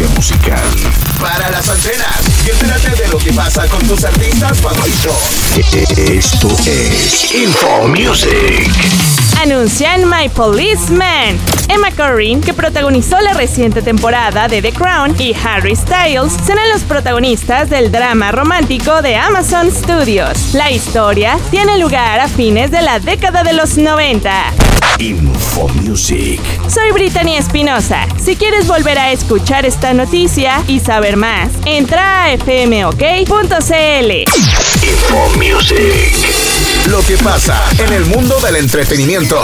Prepara las antenas y entérate de lo que pasa con tus artistas favoritos. Esto es Info Music. Anuncian My Policeman. Emma Corrin, que protagonizó la reciente temporada de The Crown, y Harry Styles serán los protagonistas del drama romántico de Amazon Studios. La historia tiene lugar a fines de la década de los 90. Info Music. Soy Brittany Espinosa. Si quieres volver a escuchar esta noticia y saber más, entra a fmok.cl. Info Music. Lo que pasa en el mundo del entretenimiento.